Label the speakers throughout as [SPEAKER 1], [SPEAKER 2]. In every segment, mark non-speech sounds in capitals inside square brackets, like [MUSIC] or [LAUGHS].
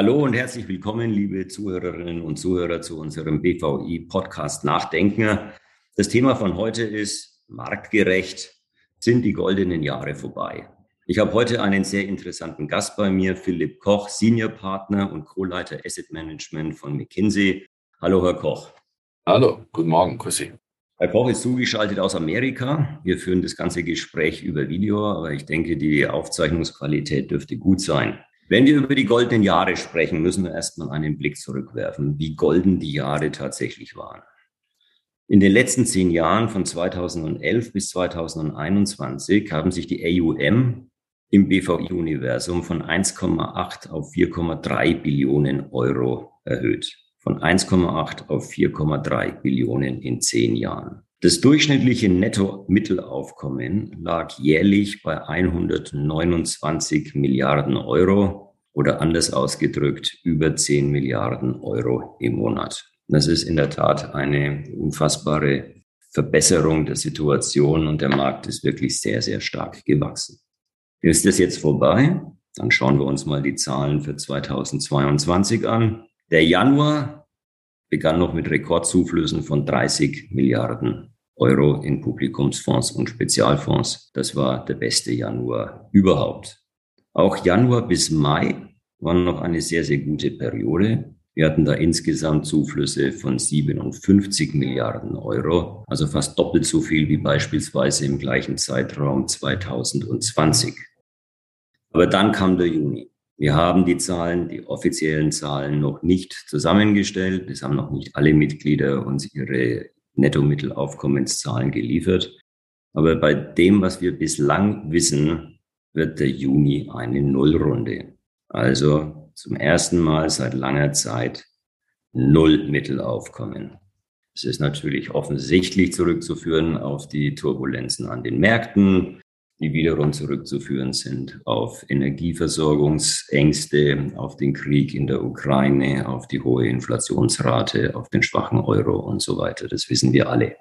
[SPEAKER 1] Hallo und herzlich willkommen, liebe Zuhörerinnen und Zuhörer, zu unserem BVI-Podcast Nachdenken. Das Thema von heute ist marktgerecht. Sind die goldenen Jahre vorbei? Ich habe heute einen sehr interessanten Gast bei mir, Philipp Koch, Senior Partner und Co-Leiter Asset Management von McKinsey. Hallo, Herr Koch.
[SPEAKER 2] Hallo, guten Morgen, grüß
[SPEAKER 1] Herr Koch ist zugeschaltet aus Amerika. Wir führen das ganze Gespräch über Video, aber ich denke, die Aufzeichnungsqualität dürfte gut sein. Wenn wir über die goldenen Jahre sprechen, müssen wir erstmal einen Blick zurückwerfen, wie golden die Jahre tatsächlich waren. In den letzten zehn Jahren von 2011 bis 2021 haben sich die AUM im BVI-Universum von 1,8 auf 4,3 Billionen Euro erhöht. Von 1,8 auf 4,3 Billionen in zehn Jahren. Das durchschnittliche Netto-Mittelaufkommen lag jährlich bei 129 Milliarden Euro oder anders ausgedrückt über 10 Milliarden Euro im Monat. Das ist in der Tat eine unfassbare Verbesserung der Situation und der Markt ist wirklich sehr, sehr stark gewachsen. Ist das jetzt vorbei? Dann schauen wir uns mal die Zahlen für 2022 an. Der Januar begann noch mit Rekordzuflüssen von 30 Milliarden Euro in Publikumsfonds und Spezialfonds. Das war der beste Januar überhaupt. Auch Januar bis Mai war noch eine sehr, sehr gute Periode. Wir hatten da insgesamt Zuflüsse von 57 Milliarden Euro, also fast doppelt so viel wie beispielsweise im gleichen Zeitraum 2020. Aber dann kam der Juni. Wir haben die Zahlen, die offiziellen Zahlen noch nicht zusammengestellt. Es haben noch nicht alle Mitglieder uns ihre Nettomittelaufkommenszahlen geliefert. Aber bei dem, was wir bislang wissen, wird der Juni eine Nullrunde. Also zum ersten Mal seit langer Zeit Null Mittelaufkommen. Es ist natürlich offensichtlich zurückzuführen auf die Turbulenzen an den Märkten, die wiederum zurückzuführen sind auf Energieversorgungsängste, auf den Krieg in der Ukraine, auf die hohe Inflationsrate, auf den schwachen Euro und so weiter. Das wissen wir alle.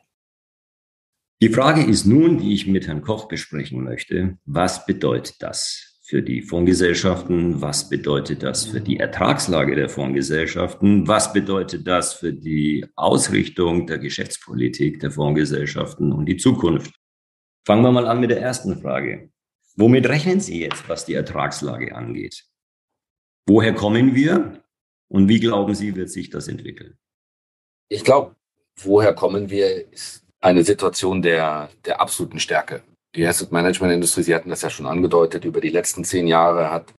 [SPEAKER 1] Die Frage ist nun, die ich mit Herrn Koch besprechen möchte, was bedeutet das für die Fondsgesellschaften? Was bedeutet das für die Ertragslage der Fondsgesellschaften? Was bedeutet das für die Ausrichtung der Geschäftspolitik der Fondsgesellschaften und die Zukunft? Fangen wir mal an mit der ersten Frage. Womit rechnen Sie jetzt, was die Ertragslage angeht? Woher kommen wir und wie glauben Sie, wird sich das entwickeln?
[SPEAKER 2] Ich glaube, woher kommen wir, ist eine Situation der, der absoluten Stärke. Die Asset Management Industrie, Sie hatten das ja schon angedeutet, über die letzten zehn Jahre hat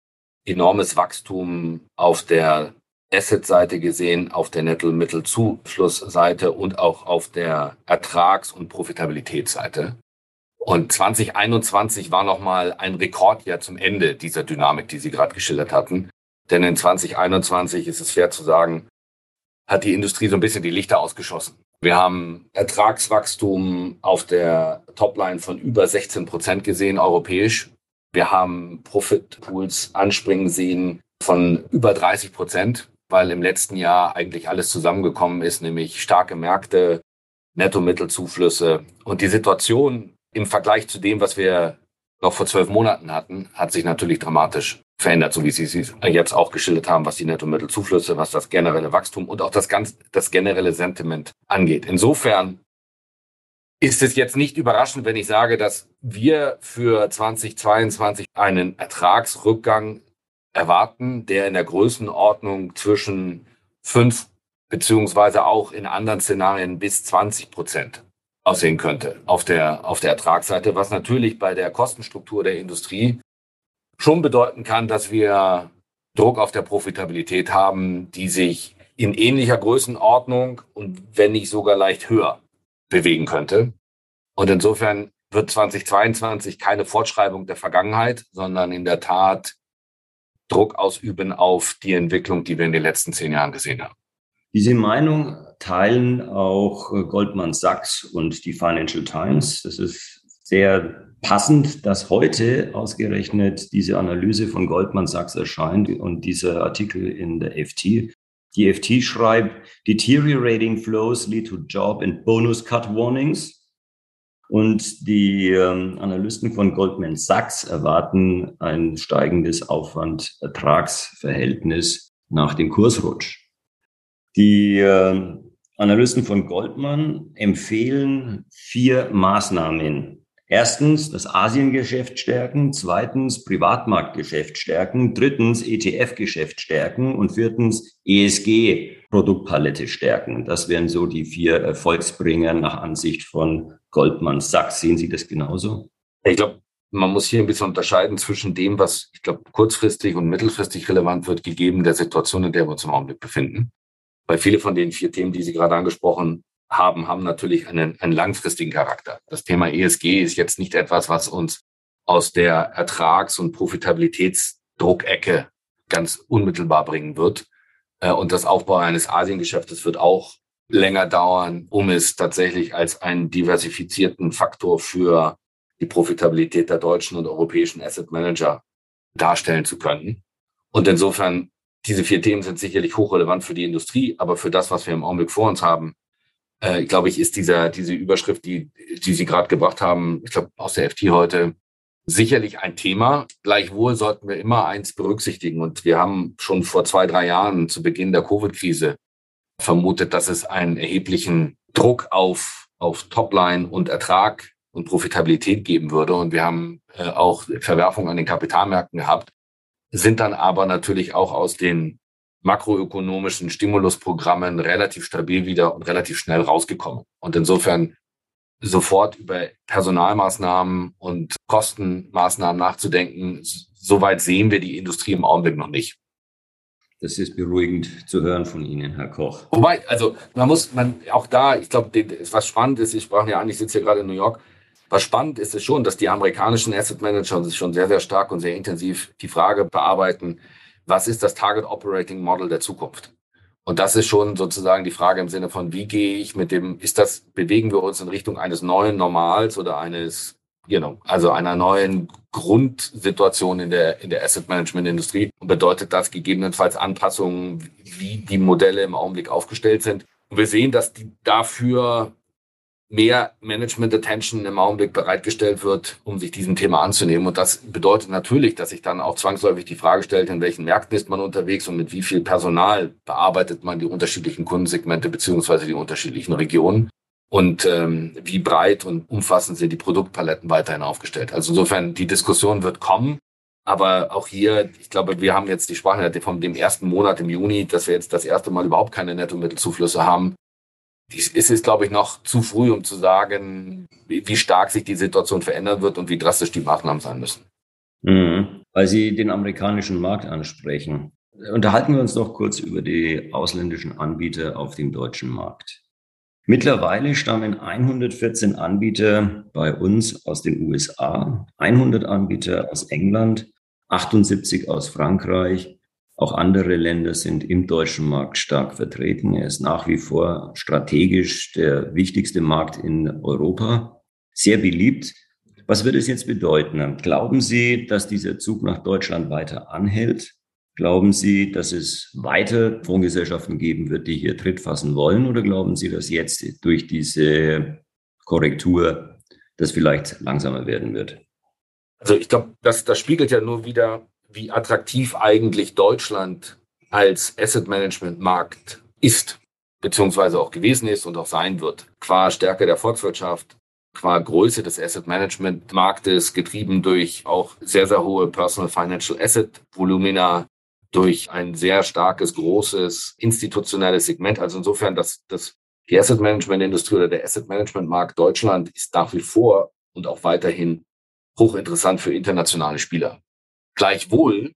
[SPEAKER 2] enormes Wachstum auf der Asset-Seite gesehen, auf der Netto-Mittelzuflussseite und auch auf der Ertrags- und Profitabilitätsseite. Und 2021 war nochmal ein Rekordjahr zum Ende dieser Dynamik, die Sie gerade geschildert hatten. Denn in 2021 ist es fair zu sagen, hat die Industrie so ein bisschen die Lichter ausgeschossen. Wir haben Ertragswachstum auf der Topline von über 16 Prozent gesehen, europäisch. Wir haben Profitpools anspringen sehen von über 30 Prozent, weil im letzten Jahr eigentlich alles zusammengekommen ist, nämlich starke Märkte, Netto-Mittelzuflüsse. Und die Situation im Vergleich zu dem, was wir noch vor zwölf Monaten hatten, hat sich natürlich dramatisch verändert, so wie Sie es jetzt auch geschildert haben, was die Nettomittelzuflüsse, was das generelle Wachstum und auch das ganz, das generelle Sentiment angeht. Insofern ist es jetzt nicht überraschend, wenn ich sage, dass wir für 2022 einen Ertragsrückgang erwarten, der in der Größenordnung zwischen fünf beziehungsweise auch in anderen Szenarien bis 20 Prozent aussehen könnte auf der, auf der Ertragsseite, was natürlich bei der Kostenstruktur der Industrie schon bedeuten kann, dass wir Druck auf der Profitabilität haben, die sich in ähnlicher Größenordnung und wenn nicht sogar leicht höher bewegen könnte. Und insofern wird 2022 keine Fortschreibung der Vergangenheit, sondern in der Tat Druck ausüben auf die Entwicklung, die wir in den letzten zehn Jahren gesehen haben.
[SPEAKER 1] Diese Meinung teilen auch äh, Goldman Sachs und die Financial Times. Das ist sehr passend, dass heute ausgerechnet diese Analyse von Goldman Sachs erscheint und dieser Artikel in der FT. Die FT schreibt, Deteriorating flows lead to job and bonus cut warnings. Und die ähm, Analysten von Goldman Sachs erwarten ein steigendes Aufwand-Ertragsverhältnis nach dem Kursrutsch. Die äh, Analysten von Goldman empfehlen vier Maßnahmen. Erstens das Asiengeschäft stärken, zweitens Privatmarktgeschäft stärken, drittens ETF-Geschäft stärken und viertens ESG-Produktpalette stärken. Das wären so die vier Erfolgsbringer nach Ansicht von Goldman Sachs. Sehen Sie das genauso?
[SPEAKER 2] Ich glaube, man muss hier ein bisschen unterscheiden zwischen dem, was ich glaube kurzfristig und mittelfristig relevant wird, gegeben der Situation, in der wir uns im Augenblick befinden. Weil viele von den vier Themen, die Sie gerade angesprochen haben, haben natürlich einen, einen langfristigen Charakter. Das Thema ESG ist jetzt nicht etwas, was uns aus der Ertrags- und Profitabilitätsdruckecke ganz unmittelbar bringen wird. Äh, und das Aufbau eines Asiengeschäftes wird auch länger dauern, um es tatsächlich als einen diversifizierten Faktor für die Profitabilität der deutschen und europäischen Asset Manager darstellen zu können. Und insofern, diese vier Themen sind sicherlich hochrelevant für die Industrie, aber für das, was wir im Augenblick vor uns haben, äh, glaube ich, ist dieser, diese Überschrift, die, die Sie gerade gebracht haben, ich glaube, aus der FT heute, sicherlich ein Thema. Gleichwohl sollten wir immer eins berücksichtigen. Und wir haben schon vor zwei, drei Jahren zu Beginn der Covid-Krise vermutet, dass es einen erheblichen Druck auf, auf Topline und Ertrag und Profitabilität geben würde. Und wir haben äh, auch Verwerfungen an den Kapitalmärkten gehabt, sind dann aber natürlich auch aus den makroökonomischen Stimulusprogrammen relativ stabil wieder und relativ schnell rausgekommen. Und insofern sofort über Personalmaßnahmen und Kostenmaßnahmen nachzudenken, soweit sehen wir die Industrie im Augenblick noch nicht.
[SPEAKER 1] Das ist beruhigend zu hören von Ihnen, Herr Koch.
[SPEAKER 2] Wobei, also man muss, man auch da, ich glaube, was spannend ist, ich sprach ja an, ich sitze hier gerade in New York, was spannend ist, ist schon, dass die amerikanischen Asset Manager sich schon sehr, sehr stark und sehr intensiv die Frage bearbeiten, was ist das Target Operating Model der Zukunft? Und das ist schon sozusagen die Frage im Sinne von, wie gehe ich mit dem, ist das, bewegen wir uns in Richtung eines neuen Normals oder eines, you know, also einer neuen Grundsituation in der, in der Asset Management Industrie? Und bedeutet das gegebenenfalls Anpassungen, wie die Modelle im Augenblick aufgestellt sind? Und wir sehen, dass die dafür mehr Management Attention im Augenblick bereitgestellt wird, um sich diesem Thema anzunehmen. Und das bedeutet natürlich, dass sich dann auch zwangsläufig die Frage stellt, in welchen Märkten ist man unterwegs und mit wie viel Personal bearbeitet man die unterschiedlichen Kundensegmente beziehungsweise die unterschiedlichen Regionen und ähm, wie breit und umfassend sind die Produktpaletten weiterhin aufgestellt. Also insofern, die Diskussion wird kommen. Aber auch hier, ich glaube, wir haben jetzt die Sprache von dem ersten Monat im Juni, dass wir jetzt das erste Mal überhaupt keine Nettomittelzuflüsse haben es ist, glaube ich, noch zu früh, um zu sagen, wie stark sich die Situation verändern wird und wie drastisch die Maßnahmen sein müssen.
[SPEAKER 1] Mhm. Weil Sie den amerikanischen Markt ansprechen. Unterhalten wir uns doch kurz über die ausländischen Anbieter auf dem deutschen Markt. Mittlerweile stammen 114 Anbieter bei uns aus den USA, 100 Anbieter aus England, 78 aus Frankreich, auch andere Länder sind im deutschen Markt stark vertreten. Er ist nach wie vor strategisch der wichtigste Markt in Europa, sehr beliebt. Was wird es jetzt bedeuten? Glauben Sie, dass dieser Zug nach Deutschland weiter anhält? Glauben Sie, dass es weiter Fondsgesellschaften geben wird, die hier Tritt fassen wollen? Oder glauben Sie, dass jetzt durch diese Korrektur das vielleicht langsamer werden wird?
[SPEAKER 2] Also ich glaube, das, das spiegelt ja nur wieder, wie attraktiv eigentlich Deutschland als Asset Management Markt ist, beziehungsweise auch gewesen ist und auch sein wird. Qua Stärke der Volkswirtschaft, qua Größe des Asset Management Marktes, getrieben durch auch sehr, sehr hohe Personal Financial Asset Volumina, durch ein sehr starkes, großes institutionelles Segment. Also insofern, dass das die Asset Management Industrie oder der Asset Management Markt Deutschland ist nach wie vor und auch weiterhin hochinteressant für internationale Spieler. Gleichwohl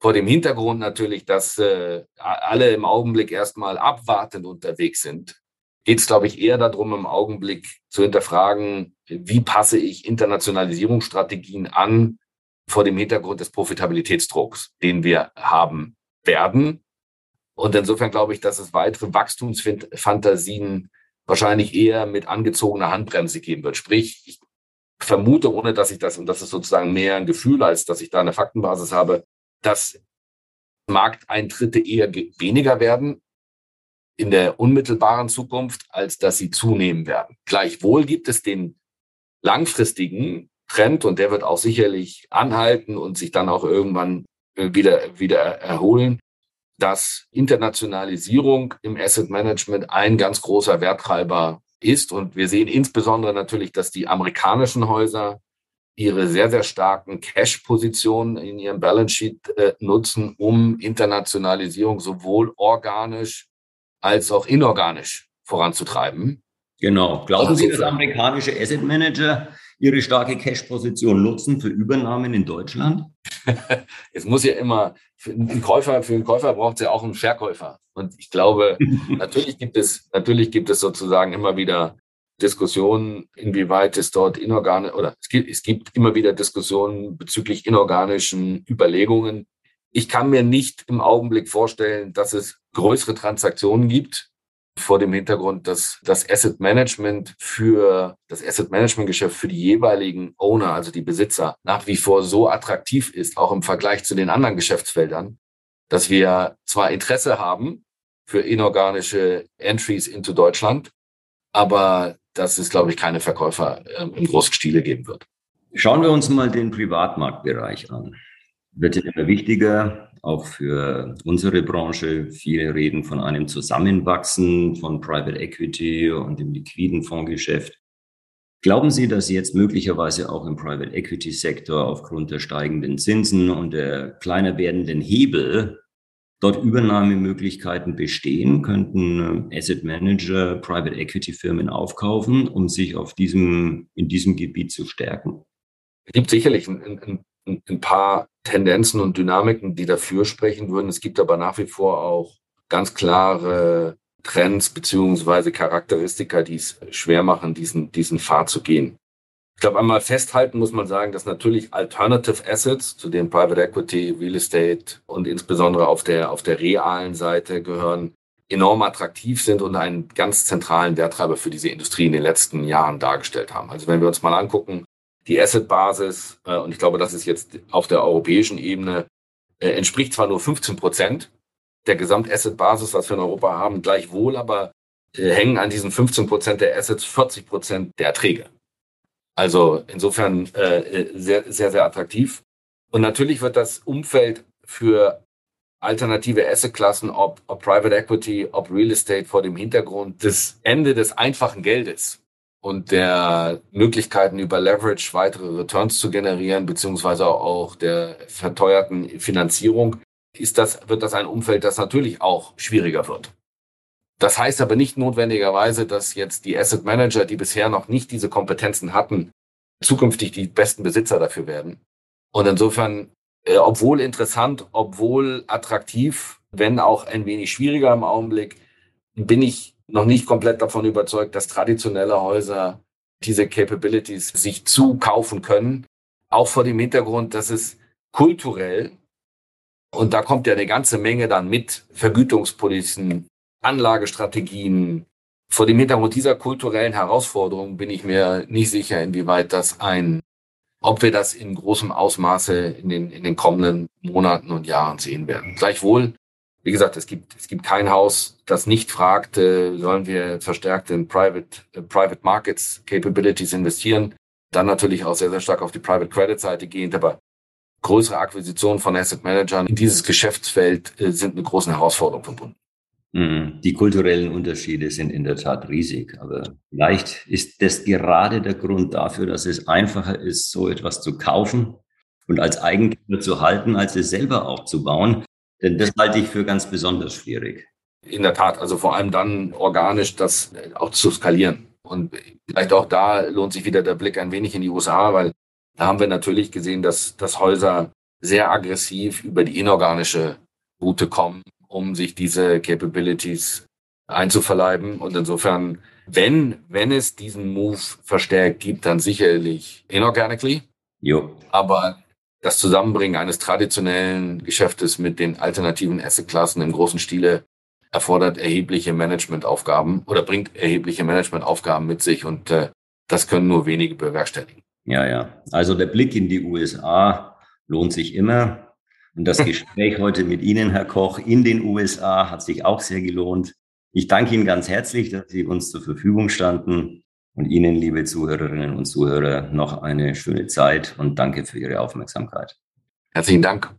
[SPEAKER 2] vor dem Hintergrund natürlich, dass äh, alle im Augenblick erstmal abwartend unterwegs sind, geht es, glaube ich, eher darum, im Augenblick zu hinterfragen, wie passe ich Internationalisierungsstrategien an vor dem Hintergrund des Profitabilitätsdrucks, den wir haben werden. Und insofern glaube ich, dass es weitere Wachstumsfantasien wahrscheinlich eher mit angezogener Handbremse geben wird. Sprich, ich vermute, ohne dass ich das, und das ist sozusagen mehr ein Gefühl, als dass ich da eine Faktenbasis habe, dass Markteintritte eher weniger werden in der unmittelbaren Zukunft, als dass sie zunehmen werden. Gleichwohl gibt es den langfristigen Trend und der wird auch sicherlich anhalten und sich dann auch irgendwann äh, wieder, wieder erholen, dass Internationalisierung im Asset Management ein ganz großer Werttreiber ist. Und wir sehen insbesondere natürlich, dass die amerikanischen Häuser ihre sehr, sehr starken Cash-Positionen in ihrem Balance Sheet äh, nutzen, um Internationalisierung sowohl organisch als auch inorganisch voranzutreiben.
[SPEAKER 1] Genau. Glauben Sie, dass amerikanische Asset Manager ihre starke Cash-Position nutzen für Übernahmen in Deutschland? [LAUGHS]
[SPEAKER 2] es muss ja immer, für einen Käufer, für einen Käufer braucht es ja auch einen Verkäufer. Und ich glaube, [LAUGHS] natürlich gibt es, natürlich gibt es sozusagen immer wieder Diskussionen, inwieweit es dort inorganisch oder es gibt, es gibt immer wieder Diskussionen bezüglich inorganischen Überlegungen. Ich kann mir nicht im Augenblick vorstellen, dass es größere Transaktionen gibt vor dem Hintergrund, dass das Asset Management für das Asset Management Geschäft für die jeweiligen Owner, also die Besitzer, nach wie vor so attraktiv ist, auch im Vergleich zu den anderen Geschäftsfeldern, dass wir zwar Interesse haben für inorganische Entries into Deutschland, aber dass es, glaube ich, keine Verkäufer äh, im großen Stile geben wird.
[SPEAKER 1] Schauen wir uns mal den Privatmarktbereich an. Wird ja immer wichtiger auch für unsere Branche. Viele reden von einem Zusammenwachsen von Private Equity und dem liquiden Fondsgeschäft. Glauben Sie, dass jetzt möglicherweise auch im Private Equity Sektor aufgrund der steigenden Zinsen und der kleiner werdenden Hebel dort Übernahmemöglichkeiten bestehen? Könnten äh, Asset Manager Private Equity Firmen aufkaufen, um sich auf diesem, in diesem Gebiet zu stärken?
[SPEAKER 2] Es gibt sicherlich ein, ein, ein paar Tendenzen und Dynamiken, die dafür sprechen würden. Es gibt aber nach wie vor auch ganz klare Trends beziehungsweise Charakteristika, die es schwer machen, diesen, diesen Pfad zu gehen. Ich glaube, einmal festhalten muss man sagen, dass natürlich Alternative Assets, zu denen Private Equity, Real Estate und insbesondere auf der, auf der realen Seite gehören, enorm attraktiv sind und einen ganz zentralen Werttreiber für diese Industrie in den letzten Jahren dargestellt haben. Also wenn wir uns mal angucken, die Asset-Basis, äh, und ich glaube, das ist jetzt auf der europäischen Ebene, äh, entspricht zwar nur 15 Prozent der Gesamt-Asset-Basis, was wir in Europa haben, gleichwohl aber äh, hängen an diesen 15 Prozent der Assets 40 Prozent der Erträge. Also insofern äh, sehr, sehr, sehr attraktiv. Und natürlich wird das Umfeld für alternative Assetklassen, ob, ob Private Equity, ob Real Estate vor dem Hintergrund des Ende des einfachen Geldes und der Möglichkeiten über Leverage weitere Returns zu generieren, beziehungsweise auch der verteuerten Finanzierung, ist das, wird das ein Umfeld, das natürlich auch schwieriger wird. Das heißt aber nicht notwendigerweise, dass jetzt die Asset Manager, die bisher noch nicht diese Kompetenzen hatten, zukünftig die besten Besitzer dafür werden. Und insofern, äh, obwohl interessant, obwohl attraktiv, wenn auch ein wenig schwieriger im Augenblick, bin ich noch nicht komplett davon überzeugt, dass traditionelle Häuser diese Capabilities sich zukaufen können. Auch vor dem Hintergrund, dass es kulturell, und da kommt ja eine ganze Menge dann mit, Vergütungspolicen, Anlagestrategien. Vor dem Hintergrund dieser kulturellen Herausforderungen bin ich mir nicht sicher, inwieweit das ein, ob wir das in großem Ausmaße in den, in den kommenden Monaten und Jahren sehen werden. Gleichwohl wie gesagt, es gibt, es gibt kein Haus, das nicht fragt, äh, sollen wir verstärkt in Private, äh, Private Markets Capabilities investieren. Dann natürlich auch sehr, sehr stark auf die Private Credit Seite gehend, aber größere Akquisitionen von Asset Managern in dieses Geschäftsfeld äh, sind mit großen Herausforderungen verbunden.
[SPEAKER 1] Mhm. Die kulturellen Unterschiede sind in der Tat riesig, aber vielleicht ist das gerade der Grund dafür, dass es einfacher ist, so etwas zu kaufen und als Eigentümer zu halten, als es selber aufzubauen. Denn das halte ich für ganz besonders schwierig.
[SPEAKER 2] In der Tat, also vor allem dann organisch das auch zu skalieren. Und vielleicht auch da lohnt sich wieder der Blick ein wenig in die USA, weil da haben wir natürlich gesehen, dass, dass Häuser sehr aggressiv über die inorganische Route kommen, um sich diese Capabilities einzuverleiben. Und insofern, wenn, wenn es diesen Move verstärkt gibt, dann sicherlich inorganically. Jo. Aber das Zusammenbringen eines traditionellen Geschäftes mit den alternativen Assetklassen im großen Stile erfordert erhebliche Managementaufgaben oder bringt erhebliche Managementaufgaben mit sich und äh, das können nur wenige bewerkstelligen.
[SPEAKER 1] Ja, ja. Also der Blick in die USA lohnt sich immer. Und das [LAUGHS] Gespräch heute mit Ihnen, Herr Koch, in den USA hat sich auch sehr gelohnt. Ich danke Ihnen ganz herzlich, dass Sie uns zur Verfügung standen. Und Ihnen, liebe Zuhörerinnen und Zuhörer, noch eine schöne Zeit und danke für Ihre Aufmerksamkeit.
[SPEAKER 2] Herzlichen Dank.